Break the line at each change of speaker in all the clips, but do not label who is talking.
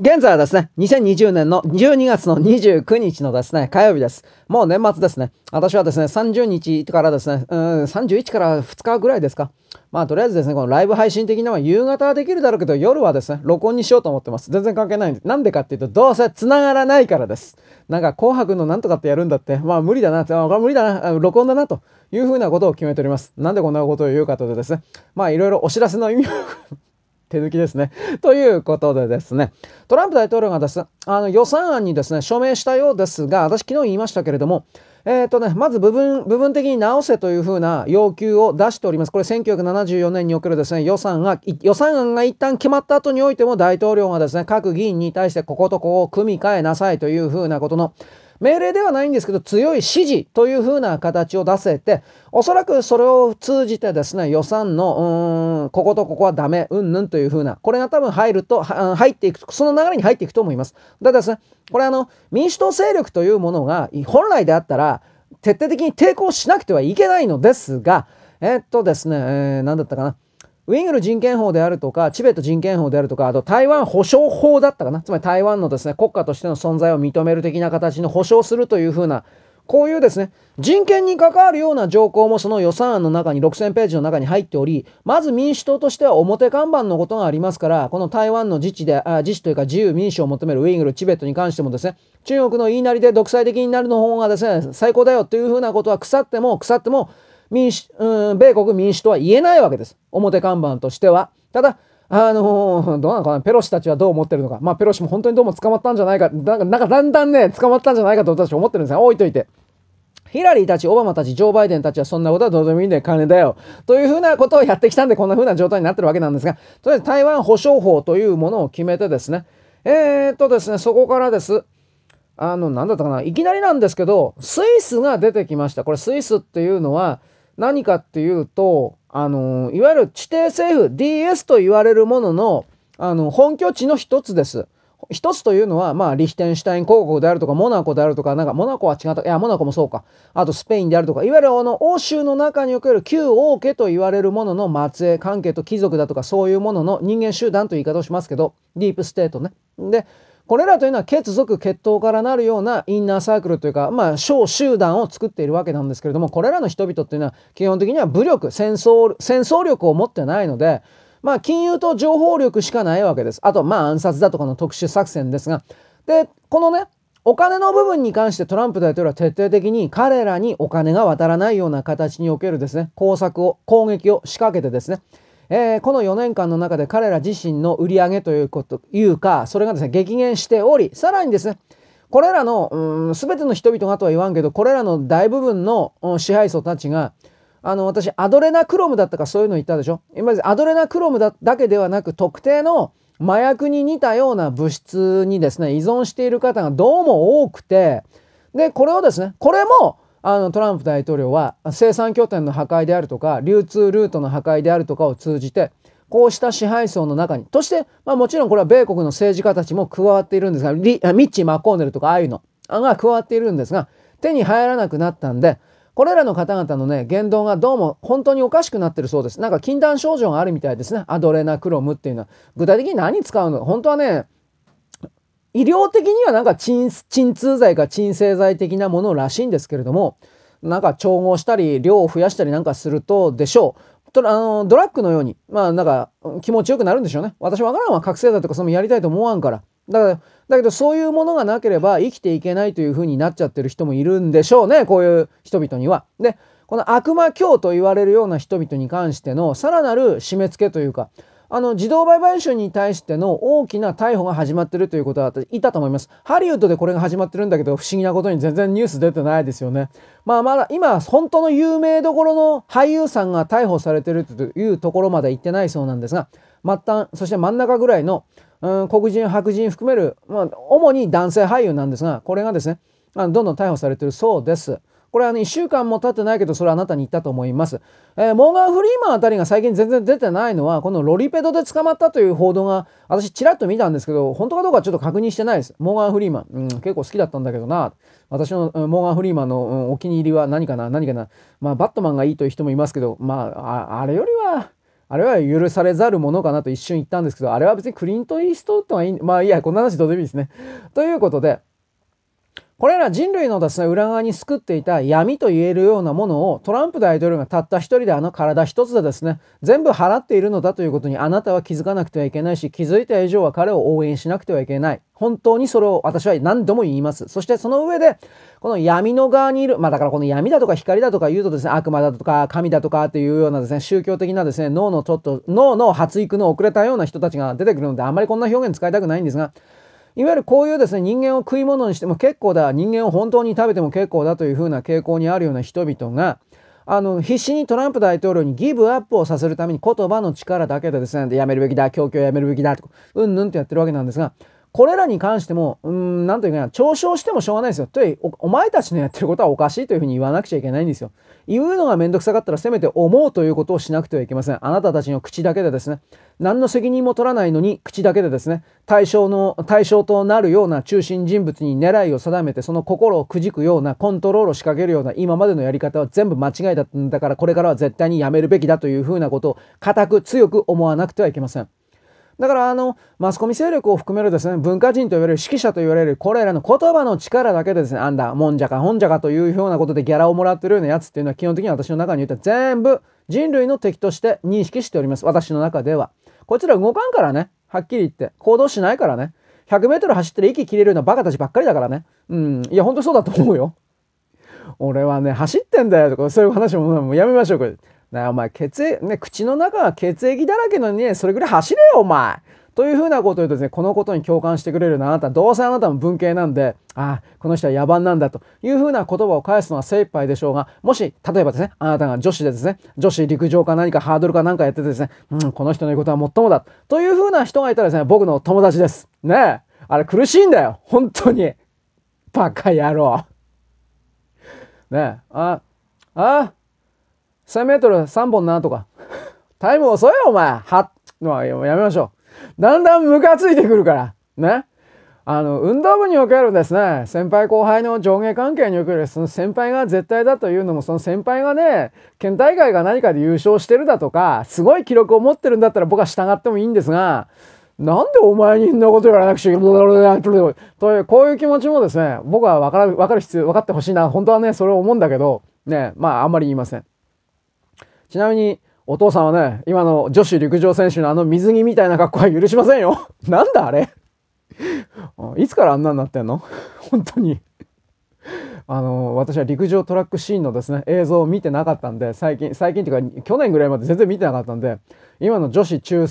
現在はですね、2020年の12月の29日のですね、火曜日です。もう年末ですね。私はですね、30日からですね、うん、31から2日ぐらいですか。まあ、とりあえずですね、このライブ配信的なのは夕方はできるだろうけど、夜はですね、録音にしようと思ってます。全然関係ないんで。なんでかっていうと、どうせ繋がらないからです。なんか、紅白のなんとかってやるんだって、まあ、無理だなって、あ、これ無理だな、録音だな、というふうなことを決めております。なんでこんなことを言うかというとですね、まあ、いろいろお知らせの意味を 手抜きですね。ということでですね、トランプ大統領がです、あの予算案にですね、署名したようですが、私昨日言いましたけれども、えっ、ー、とね、まず部分、部分的に直せというふうな要求を出しております。これ1974年におけるですね、予算が、予算案が一旦決まった後においても大統領がですね、各議員に対してこことここを組み替えなさいというふうなことの、命令ではないんですけど、強い指示というふうな形を出せて、おそらくそれを通じてですね、予算の、うん、こことここはダメ、うんぬんというふうな、これが多分入ると、入っていく、その流れに入っていくと思います。だですね、これあの、民主党勢力というものが、本来であったら、徹底的に抵抗しなくてはいけないのですが、え、っとですね、えー、何だったかな。ウイグル人権法であるとか、チベット人権法であるとか、あと台湾保障法だったかな。つまり台湾のですね、国家としての存在を認める的な形の保障するというふうな、こういうですね、人権に関わるような条項もその予算案の中に6000ページの中に入っており、まず民主党としては表看板のことがありますから、この台湾の自治で、あ自治というか自由民主を求めるウイグル、チベットに関してもですね、中国の言いなりで独裁的になるの方がですね、最高だよというふうなことは腐っても腐っても、民主、うん、米国民主とは言えないわけです。表看板としては。ただ、あのー、どうなのかな、ペロシたちはどう思ってるのか。まあ、ペロシも本当にどうも捕まったんじゃないか、なんか、なんかだんだんね、捕まったんじゃないかと私は思ってるんですが、置いといて。ヒラリーたち、オバマたち、ジョー・バイデンたちはそんなことはどうでもいいんだよ、金だよ。というふうなことをやってきたんで、こんなふうな状態になってるわけなんですが、とりあえず台湾保障法というものを決めてですね、えー、っとですね、そこからです。あの、なんだったかな、いきなりなんですけど、スイスが出てきました。これスイスっていうのは、何かっていうと、あの、いわゆる地底政府、DS と言われるものの、あの、本拠地の一つです。一つというのは、まあ、リヒテンシュタイン公国であるとか、モナコであるとか、なんか、モナコは違った、いや、モナコもそうか。あと、スペインであるとか、いわゆるあの、欧州の中における旧王家と言われるものの末裔、関係と貴族だとか、そういうものの人間集団という言い方をしますけど、ディープステートね。で、これらというのは血族血統からなるようなインナーサークルというか、まあ、小集団を作っているわけなんですけれども、これらの人々っていうのは基本的には武力、戦争、戦争力を持ってないので、まあ、金融と情報力しかないわけです。あと、まあ、暗殺だとかの特殊作戦ですが、で、このね、お金の部分に関してトランプ大統領は徹底的に彼らにお金が渡らないような形におけるですね、工作を、攻撃を仕掛けてですね、えー、この4年間の中で彼ら自身の売り上げということ、いうか、それがですね、激減しており、さらにですね、これらの、うん、すべての人々がとは言わんけど、これらの大部分の支配層たちが、あの、私、アドレナクロムだったかそういうの言ったでしょ？今、アドレナクロムだだけではなく、特定の麻薬に似たような物質にですね、依存している方がどうも多くて、で、これをですね、これも、あのトランプ大統領は生産拠点の破壊であるとか流通ルートの破壊であるとかを通じてこうした支配層の中にとして、まあ、もちろんこれは米国の政治家たちも加わっているんですがミッチー・マコーネルとかああいうのが加わっているんですが手に入らなくなったんでこれらの方々のね言動がどうも本当におかしくなってるそうです。なんか禁断症状があるみたいですね。アドレナクロムっていうのは。具体的に何使うの本当はね医療的にはなんか鎮痛剤か鎮静剤的なものらしいんですけれども、なんか調合したり、量を増やしたりなんかするとでしょう。とあのドラッグのように、まあなんか気持ちよくなるんでしょうね。私わからんわ。覚醒剤とかそのやりたいと思わんから。だから、だけどそういうものがなければ生きていけないというふうになっちゃってる人もいるんでしょうね。こういう人々には。で、この悪魔教と言われるような人々に関してのさらなる締め付けというか、あの、自動売買主に対しての大きな逮捕が始まってるということは、いたと思います。ハリウッドでこれが始まってるんだけど、不思議なことに全然ニュース出てないですよね。まあまだ、今、本当の有名どころの俳優さんが逮捕されてるというところまで行ってないそうなんですが、末端、そして真ん中ぐらいの、うん、黒人、白人含める、まあ、主に男性俳優なんですが、これがですね、あのどんどん逮捕されてるそうです。これはね、1週間も経ってないけど、それはあなたに言ったと思います。えー、モーガン・フリーマンあたりが最近全然出てないのは、このロリペドで捕まったという報道が、私ちらっと見たんですけど、本当かどうかちょっと確認してないです。モーガン・フリーマン。うん、結構好きだったんだけどな。私のモーガン・フリーマンの、うん、お気に入りは何かな？何かな？まあ、バットマンがいいという人もいますけど、まあ、あれよりは、あれは許されざるものかなと一瞬言ったんですけど、あれは別にクリント・イーストウッドはいい、まあいいや、こんな話どうでもいいですね。ということで、これら人類のですね、裏側に救っていた闇と言えるようなものをトランプ大統領がたった一人であの体一つでですね、全部払っているのだということにあなたは気づかなくてはいけないし、気づいた以上は彼を応援しなくてはいけない。本当にそれを私は何度も言います。そしてその上で、この闇の側にいる、まあだからこの闇だとか光だとか言うとですね、悪魔だとか神だとかっていうようなですね、宗教的なですね、脳のちょっと、脳の発育の遅れたような人たちが出てくるので、あんまりこんな表現使いたくないんですが、いわゆるこういうですね、人間を食い物にしても結構だ、人間を本当に食べても結構だというふうな傾向にあるような人々が、あの、必死にトランプ大統領にギブアップをさせるために言葉の力だけでですね、やめるべきだ、供給をやめるべきだ、とうんぬんってやってるわけなんですが、これらに関しても、うん、なんというか、嘲笑してもしょうがないですよ。というお、お前たちのやってることはおかしいというふうに言わなくちゃいけないんですよ。言うのがめんどくさかったらせめて思うということをしなくてはいけません。あなたたちの口だけでですね、何の責任も取らないのに口だけでですね、対象の、対象となるような中心人物に狙いを定めて、その心をくじくようなコントロールを仕掛けるような今までのやり方は全部間違いだったんだから、これからは絶対にやめるべきだというふうなことを固く強く思わなくてはいけません。だからあのマスコミ勢力を含めるですね文化人と言われる指揮者と言われるこれらの言葉の力だけでですねあんだもんじゃかほんじゃかというようなことでギャラをもらってるようなやつっていうのは基本的に私の中に言ったら全部人類の敵として認識しております。私の中では。こいつら動かんからね。はっきり言って。行動しないからね。100メートル走ってる息切れるようなバカたちばっかりだからね。うん。いやほんとそうだと思うよ。俺はね走ってんだよとかそういう話ももうやめましょうこれ。なお前、血液、ね、口の中が血液だらけのにね、それぐらい走れよ、お前というふうなことを言うとですね、このことに共感してくれるのはあなた、どうせあなたも文系なんで、ああ、この人は野蛮なんだというふうな言葉を返すのは精一杯でしょうが、もし、例えばですね、あなたが女子でですね、女子陸上か何かハードルか何かやっててですね、うん、この人の言うことはもっともだ、というふうな人がいたらですね、僕の友達です。ねえ。あれ苦しいんだよ。本当に。バカ野郎。ねえ。あ、あ、1000メートル3本なとか。タイム遅いよ、お前。は、まあ、やめましょう。だんだんムカついてくるから。ね。あの、運動部におけるですね、先輩後輩の上下関係における、その先輩が絶対だというのも、その先輩がね、県大会が何かで優勝してるだとか、すごい記録を持ってるんだったら僕は従ってもいいんですが、なんでお前にそんなこと言わなくちゃいけないという、こういう気持ちもですね、僕は分かる、分かる必要、分かってほしいな。本当はね、それを思うんだけど、ね、まあ、あんまり言いません。ちなみに、お父さんはね、今の女子陸上選手のあの水着みたいな格好は許しませんよ。なんだあれ。いつからあんなになってんの？本当に。あの私は陸上トラックシーンのですね映像を見てなかったんで最近最近っていうか去年ぐらいまで全然見てなかったんで今の女子中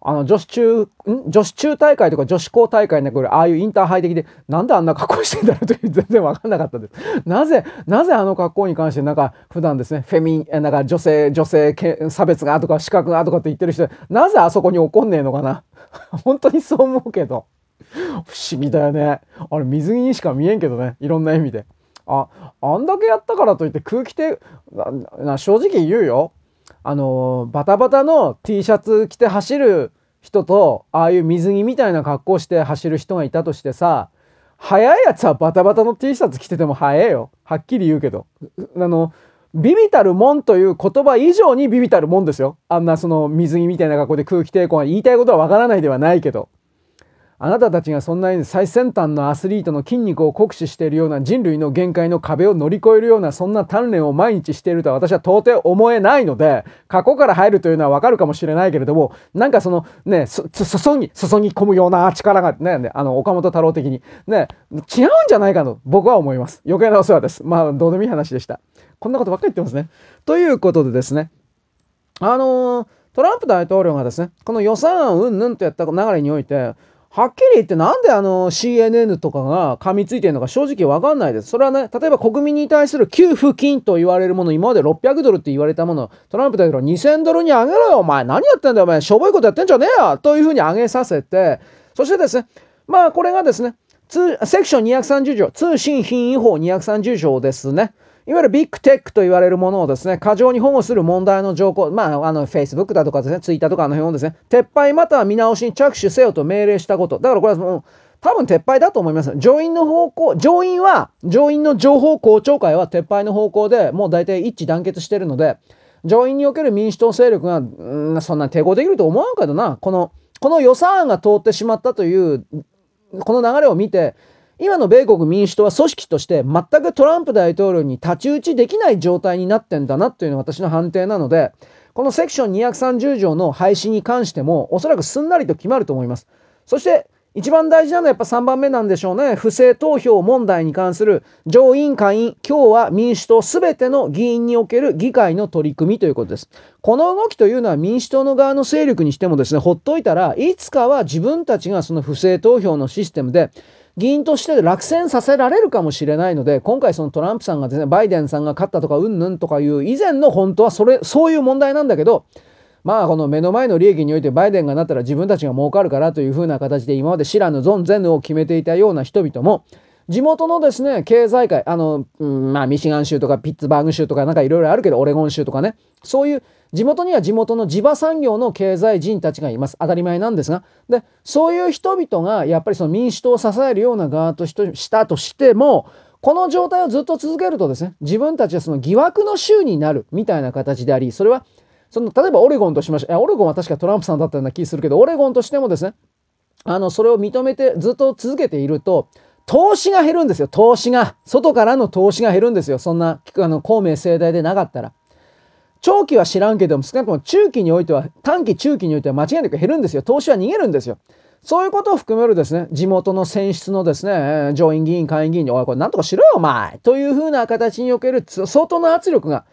あの女子中ん？女子中大会とか女子高大会に来るああいうインターハイ的でなんであんな格好してんだろうという 全然わかんなかったです。なぜなぜあの格好に関してなんか普段ですねフェミなんか女性女性差別がとか資格がとかって言ってる人なぜあそこに怒んねえのかな。本当にそう思うけど。不思議だよねあれ水着にしか見えんけどねいろんな意味で。あ、あんだけやったからといって空気抵、な正直言うよ。あの、バタバタの T シャツ着て走る人と、ああいう水着みたいな格好して走る人がいたとしてさ、速いやつはバタバタの T シャツ着てても速えよ。はっきり言うけど。あの、ビビたるもんという言葉以上にビビたるもんですよ。あんなその水着みたいな格好で空気抵抗が言いたいことはわからないではないけど。あなたたちがそんなに最先端のアスリートの筋肉を酷使しているような人類の限界の壁を乗り越えるようなそんな鍛錬を毎日しているとは私は到底思えないので、過去から入るというのはわかるかもしれないけれども、なんかそのね、注ぎ、注ぎ込むような力がね、あの、岡本太郎的に、ね、違うんじゃないかと僕は思います。余計なお世話です。まあ、どうでもいい話でした。こんなことばっかり言ってますね。ということでですね、あのー、トランプ大統領がですね、この予算案うんぬんとやった流れにおいて、はっきり言ってなんであの CNN とかが噛みついてるのか正直わかんないです。それはね、例えば国民に対する給付金と言われるもの、今まで600ドルって言われたもの、トランプ大統領2000ドルに上げろよ、お前。何やってんだよ、お前。しょぼいことやってんじゃねえよというふうに上げさせて、そしてですね、まあこれがですね、セクション230条、通信品違法230条ですね。いわゆるビッグテックと言われるものをですね、過剰に保護する問題の条項、まあ、あの、Facebook だとかですね、Twitter とかあの辺をですね、撤廃または見直しに着手せよと命令したこと。だからこれはもう、多分撤廃だと思います。上院の方向、上院は、上院の情報公聴会は撤廃の方向でもう大体一致団結してるので、上院における民主党勢力が、ん、そんな抵抗できると思わんけどな、この、この予算案が通ってしまったという、この流れを見て、今の米国民主党は組織として全くトランプ大統領に太刀打ちできない状態になってんだなというのが私の判定なので、このセクション230条の廃止に関してもおそらくすんなりと決まると思います。そして一番大事なのはやっぱ3番目なんでしょうね。不正投票問題に関する上院下院、今日は民主党すべての議員における議会の取り組みということです。この動きというのは民主党の側の勢力にしてもですね、ほっといたらいつかは自分たちがその不正投票のシステムで議員として落選させられるかもしれないので、今回そのトランプさんがですね、バイデンさんが勝ったとかうんぬんとかいう以前の本当はそれ、そういう問題なんだけど、まあこの目の前の利益においてバイデンがなったら自分たちが儲かるからというふうな形で今まで知らぬ存ぜぬを決めていたような人々も地元のですね、経済界、あの、うん、まあミシガン州とかピッツバーグ州とかなんかいろいろあるけど、オレゴン州とかね、そういう地元には地元の地場産業の経済人たちがいます。当たり前なんですが。で、そういう人々がやっぱりその民主党を支えるような側としたとしても、この状態をずっと続けるとですね、自分たちはその疑惑の州になるみたいな形であり、それはその、例えばオレゴンとしましょう。オレゴンは確かトランプさんだったような気するけど、オレゴンとしてもですね、あの、それを認めてずっと続けていると、投資が減るんですよ、投資が。外からの投資が減るんですよ。そんな、あの、公明正大でなかったら。長期は知らんけども、少なくとも中期においては、短期、中期においては間違いなく減るんですよ。投資は逃げるんですよ。そういうことを含めるですね、地元の選出のですね、上院議員、下院議員に、おい、これなんとかしろよ、お前というふうな形における相当な圧力が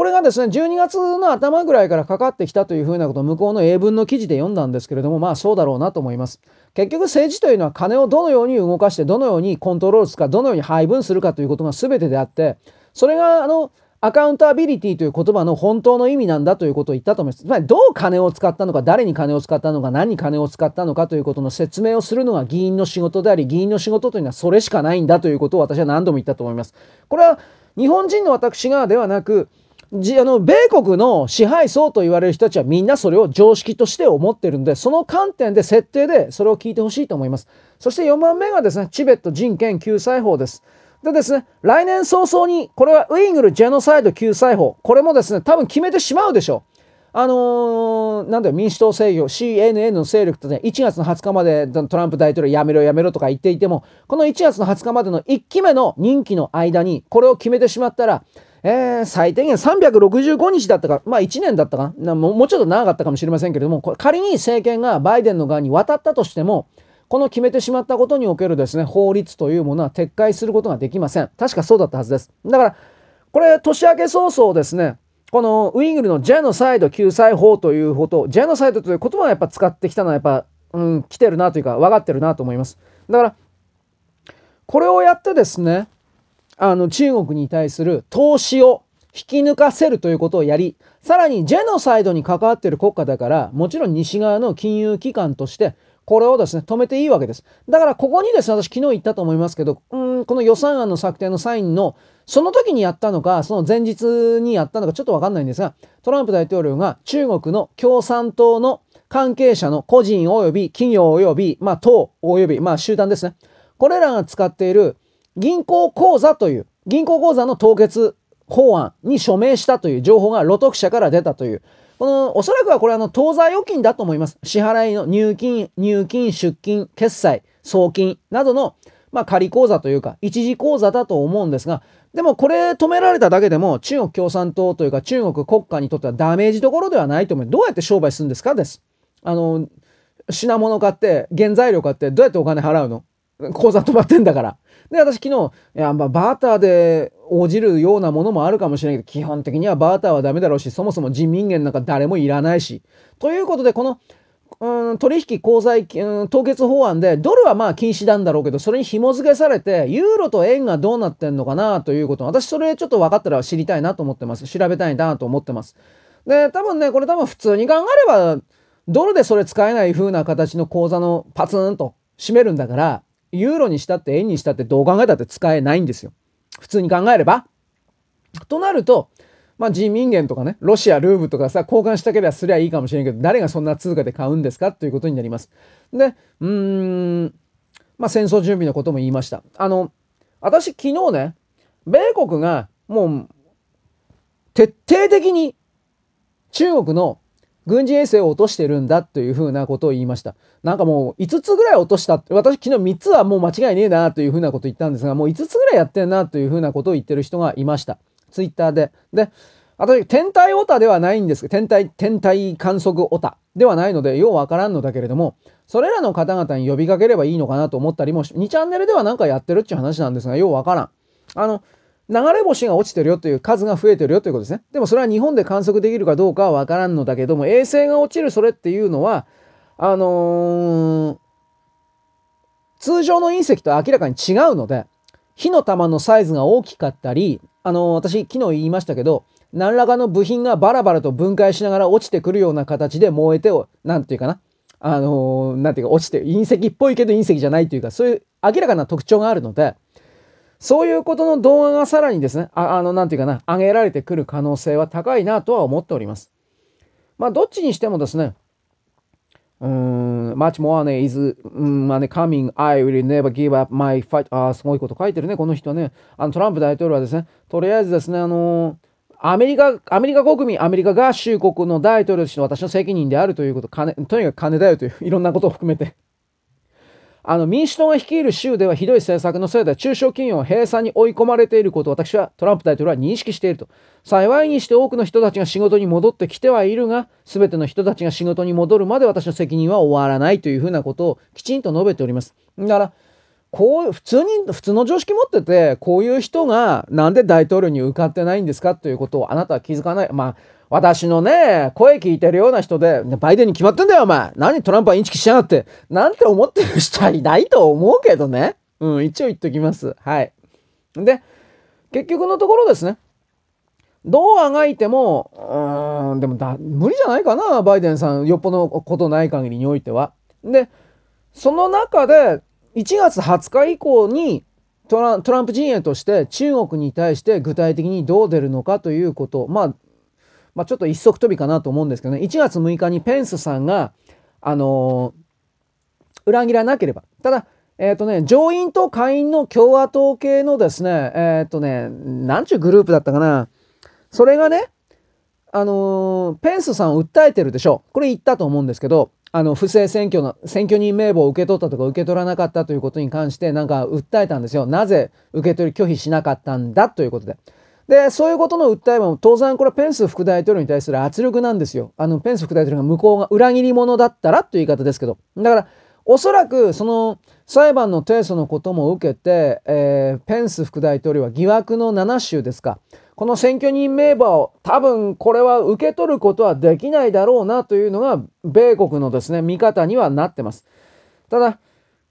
これがですね、12月の頭ぐらいからかかってきたというふうなことを向こうの英文の記事で読んだんですけれども、まあそうだろうなと思います。結局政治というのは金をどのように動かして、どのようにコントロールするか、どのように配分するかということが全てであって、それがあの、アカウンタビリティという言葉の本当の意味なんだということを言ったと思います。つまりどう金を使ったのか、誰に金を使ったのか、何に金を使ったのかということの説明をするのが議員の仕事であり、議員の仕事というのはそれしかないんだということを私は何度も言ったと思います。これは日本人の私がではなく、じあの米国の支配層と言われる人たちはみんなそれを常識として思ってるんで、その観点で設定でそれを聞いてほしいと思います。そして4番目がですね、チベット人権救済法です。でですね、来年早々に、これはウイグルジェノサイド救済法、これもですね、多分決めてしまうでしょう。あのー、なんだよ、民主党制御、CNN の勢力とね、1月の20日までトランプ大統領やめろやめろとか言っていても、この1月の20日までの1期目の任期の間に、これを決めてしまったら、えー、最低限365日だったか、まあ1年だったかな、もうちょっと長かったかもしれませんけれども、仮に政権がバイデンの側に渡ったとしても、この決めてしまったことにおけるですね、法律というものは撤回することができません。確かそうだったはずです。だから、これ、年明け早々ですね、このウイグルのジェノサイド救済法ということ、ジェノサイドという言葉はやっぱ使ってきたのはやっぱ、うん、来てるなというか、分かってるなと思います。だから、これをやってですね、あの中国に対する投資を引き抜かせるということをやり、さらにジェノサイドに関わっている国家だから、もちろん西側の金融機関として、これをですね、止めていいわけです。だからここにですね、私昨日言ったと思いますけど、うん、この予算案の策定のサインの、その時にやったのか、その前日にやったのかちょっとわかんないんですが、トランプ大統領が中国の共産党の関係者の個人及び企業及び、まあ党及び、まあ集団ですね。これらが使っている銀行口座という、銀行口座の凍結法案に署名したという情報が露得者から出たという、この、おそらくはこれあの、当座預金だと思います。支払いの入金、入金、出金、決済、送金などの、まあ、仮口座というか、一時口座だと思うんですが、でもこれ止められただけでも中国共産党というか中国国家にとってはダメージどころではないと思う。どうやって商売するんですか？です。あの、品物買って、原材料買ってどうやってお金払うの？口座止まってんだから。で、私昨日、いや、まあ、バーターで応じるようなものもあるかもしれないけど、基本的にはバーターはダメだろうし、そもそも人民元なんか誰もいらないし。ということで、この、うん、取引公済、うん、凍結法案で、ドルはまあ禁止なんだろうけど、それに紐付けされて、ユーロと円がどうなってんのかなということ。私それちょっと分かったら知りたいなと思ってます。調べたいなと思ってます。で、多分ね、これ多分普通に考えれば、ドルでそれ使えない風な形の口座のパツンと閉めるんだから、ユーロにしたって円にしたってどう考えたって使えないんですよ。普通に考えれば。となると、まあ人民元とかね、ロシアルーブとかさ、交換したければすりゃいいかもしれんけど、誰がそんな通貨で買うんですかということになります。で、うーん、まあ戦争準備のことも言いました。あの、私昨日ね、米国がもう、徹底的に中国の軍事衛星を落としてるんだというふうなことを言いました。なんかもう5つぐらい落とした。私昨日3つはもう間違いねえなというふうなこと言ったんですが、もう5つぐらいやってんなというふうなことを言ってる人がいました。ツイッターで。で、私、天体オタではないんですけど、天体、天体観測オタではないので、ようわからんのだけれども、それらの方々に呼びかければいいのかなと思ったりも、2チャンネルではなんかやってるっていう話なんですが、ようわからん。あの、流れ星が落ちてるよという数が増えてるよということですね。でもそれは日本で観測できるかどうかはわからんのだけども、衛星が落ちるそれっていうのは、あのー、通常の隕石と明らかに違うので、火の玉のサイズが大きかったり、あのー、私昨日言いましたけど、何らかの部品がバラバラと分解しながら落ちてくるような形で燃えて、なんていうかな。あのー、なんていうか落ちて、隕石っぽいけど隕石じゃないというか、そういう明らかな特徴があるので、そういうことの動画がさらにですね、ああの、なんていうかな、上げられてくる可能性は高いなとは思っております。まあ、どっちにしてもですね、うん、much more ね、is、うん、まあね、coming, I will never give up my fight. あすごいこと書いてるね、この人ね。あの、トランプ大統領はですね、とりあえずですね、あのーアメリカ、アメリカ国民、アメリカ合衆国の大統領として私の責任であるということ、金、とにかく金だよという、いろんなことを含めて。あの、民主党が率いる州ではひどい政策のせいで中小企業は閉鎖に追い込まれていることを私はトランプ大統領は認識していると。幸いにして多くの人たちが仕事に戻ってきてはいるが、すべての人たちが仕事に戻るまで私の責任は終わらないというふうなことをきちんと述べております。だから、こう、普通に、普通の常識持ってて、こういう人がなんで大統領に受かってないんですかということをあなたは気づかない。まあ、私のね、声聞いてるような人で、バイデンに決まってんだよ、お前。何トランプはインチキしやがって。なんて思ってる人はいないと思うけどね。うん、一応言っときます。はい。で、結局のところですね。どうあがいても、うん、でもだ、無理じゃないかな、バイデンさん。よっぽどことない限りにおいては。で、その中で、1月20日以降にトランプ陣営として中国に対して具体的にどう出るのかということ、まあ、まあ、ちょっと一足飛びかなと思うんですけどね、1月6日にペンスさんが、あのー、裏切らなければ。ただ、えっ、ー、とね、上院と下院の共和党系のですね、えっ、ー、とね、なんちゅうグループだったかな。それがね、あのペンスさんを訴えてるでしょう。これ言ったと思うんですけど、あの不正選挙の選挙人名簿を受け取ったとか受け取らなかったということに関してなんか訴えたんですよ。なぜ受け取り拒否しなかったんだということで。で、そういうことの訴えも当然これはペンス副大統領に対する圧力なんですよ。あのペンス副大統領が向こうが裏切り者だったらという言い方ですけど。だからおそらくその裁判の提訴のことも受けて、えー、ペンス副大統領は疑惑の7州ですか。この選挙人名簿を多分これは受け取ることはできないだろうなというのが米国のですね、見方にはなってます。ただ、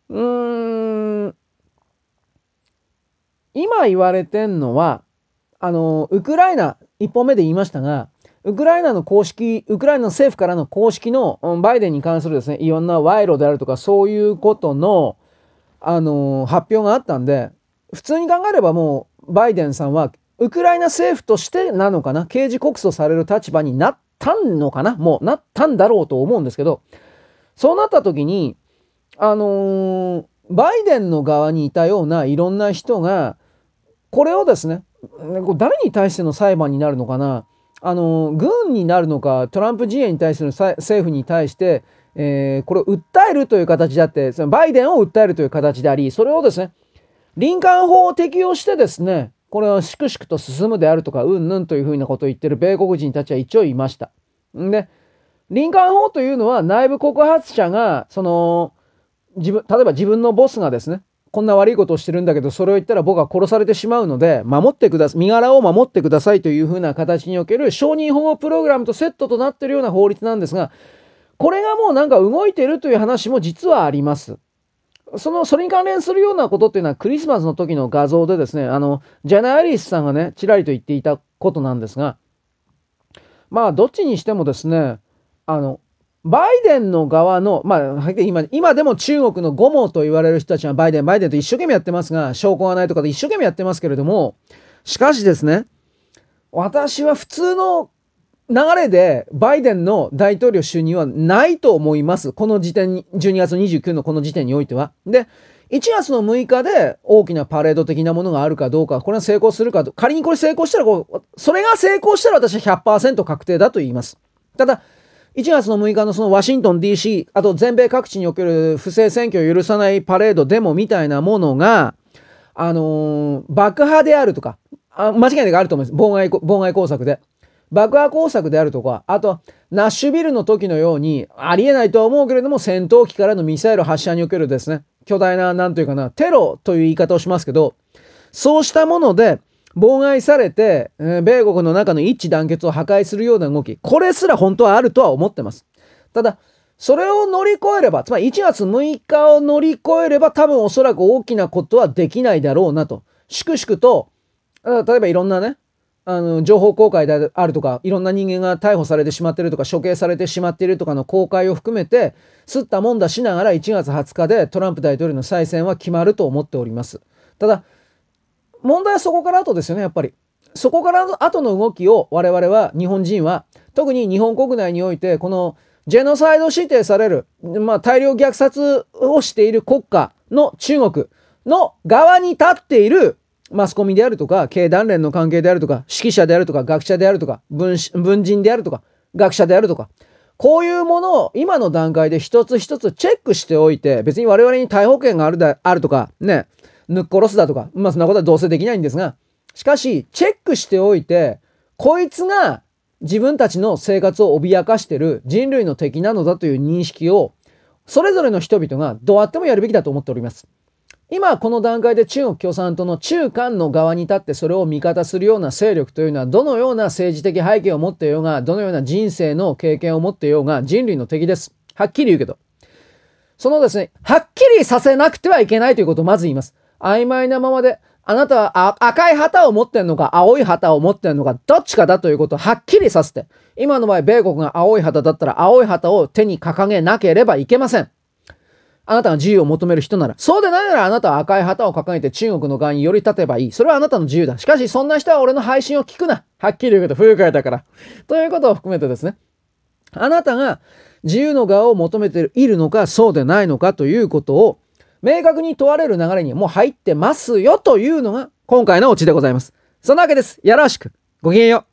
うーん、今言われてんのは、あの、ウクライナ、一本目で言いましたが、ウクライナの公式、ウクライナの政府からの公式のバイデンに関するですね、いろんな賄賂であるとか、そういうことの、あの、発表があったんで、普通に考えればもう、バイデンさんはウクライナ政府としてなのかな刑事告訴される立場になったのかなもうなったんだろうと思うんですけど、そうなった時に、あの、バイデンの側にいたようないろんな人が、これをですね、誰に対しての裁判になるのかな？あの、軍になるのか、トランプ陣営に対する政府に対して、えー、これを訴えるという形であって、そのバイデンを訴えるという形であり、それをですね、林間法を適用してですね、これは粛々と進むであるとか、うんぬんというふうなことを言ってる米国人たちは一応いました。で、林間法というのは内部告発者が、その、自分、例えば自分のボスがですね、こんな悪いことをしてるんだけど、それを言ったら僕は殺されてしまうので、守ってください、身柄を守ってくださいというふうな形における承認保護プログラムとセットとなってるような法律なんですが、これがもうなんか動いてるという話も実はあります。その、それに関連するようなことっていうのはクリスマスの時の画像でですね、あの、ジャナ・アリスさんがね、ちらりと言っていたことなんですが、まあ、どっちにしてもですね、あの、バイデンの側の、まあ、今、今でも中国のゴモと言われる人たちはバイデン、バイデンと一生懸命やってますが、証拠がないとかで一生懸命やってますけれども、しかしですね、私は普通の流れでバイデンの大統領就任はないと思います。この時点に、12月29のこの時点においては。で、1月の6日で大きなパレード的なものがあるかどうか、これは成功するかと、仮にこれ成功したらこう、それが成功したら私は100%確定だと言います。ただ、1月の6日のそのワシントン DC、あと全米各地における不正選挙を許さないパレードデモみたいなものが、あのー、爆破であるとか、あ間違いなくあると思います。妨害、妨害工作で。爆破工作であるとか、あと、ナッシュビルの時のように、ありえないとは思うけれども、戦闘機からのミサイル発射におけるですね、巨大な、なんというかな、テロという言い方をしますけど、そうしたもので、妨害されて、え、米国の中の一致団結を破壊するような動き、これすら本当はあるとは思ってます。ただ、それを乗り越えれば、つまり1月6日を乗り越えれば多分おそらく大きなことはできないだろうなと。粛々と、例えばいろんなね、あの、情報公開であるとか、いろんな人間が逮捕されてしまってるとか、処刑されてしまっているとかの公開を含めて、すったもんだしながら1月20日でトランプ大統領の再選は決まると思っております。ただ、問題はそこから後ですよね、やっぱり。そこから後の動きを我々は、日本人は、特に日本国内において、このジェノサイド指定される、まあ、大量虐殺をしている国家の中国の側に立っているマスコミであるとか、経団連の関係であるとか、指揮者であるとか、学者であるとか、文人であるとか、学者であるとか、こういうものを今の段階で一つ一つチェックしておいて、別に我々に逮捕権があるだあるとか、ね、抜っ殺すだとか、まあそんなことはどうせできないんですが、しかし、チェックしておいて、こいつが自分たちの生活を脅かしてる人類の敵なのだという認識を、それぞれの人々がどうやってもやるべきだと思っております。今この段階で中国共産党の中間の側に立ってそれを味方するような勢力というのはどのような政治的背景を持っていようが、どのような人生の経験を持っていようが人類の敵です。はっきり言うけど。そのですね、はっきりさせなくてはいけないということをまず言います。曖昧なままで、あなたは赤い旗を持ってんのか、青い旗を持ってんのか、どっちかだということをはっきりさせて、今の場合、米国が青い旗だったら、青い旗を手に掲げなければいけません。あなたが自由を求める人なら、そうでないならあなたは赤い旗を掲げて中国の側に寄り立てばいい。それはあなたの自由だ。しかし、そんな人は俺の配信を聞くな。はっきり言うけど、不愉快だから。ということを含めてですね、あなたが自由の側を求めているのか、そうでないのかということを、明確に問われる流れにもう入ってますよというのが今回のオチでございます。そんなわけです。よろしく。ごきげんよう。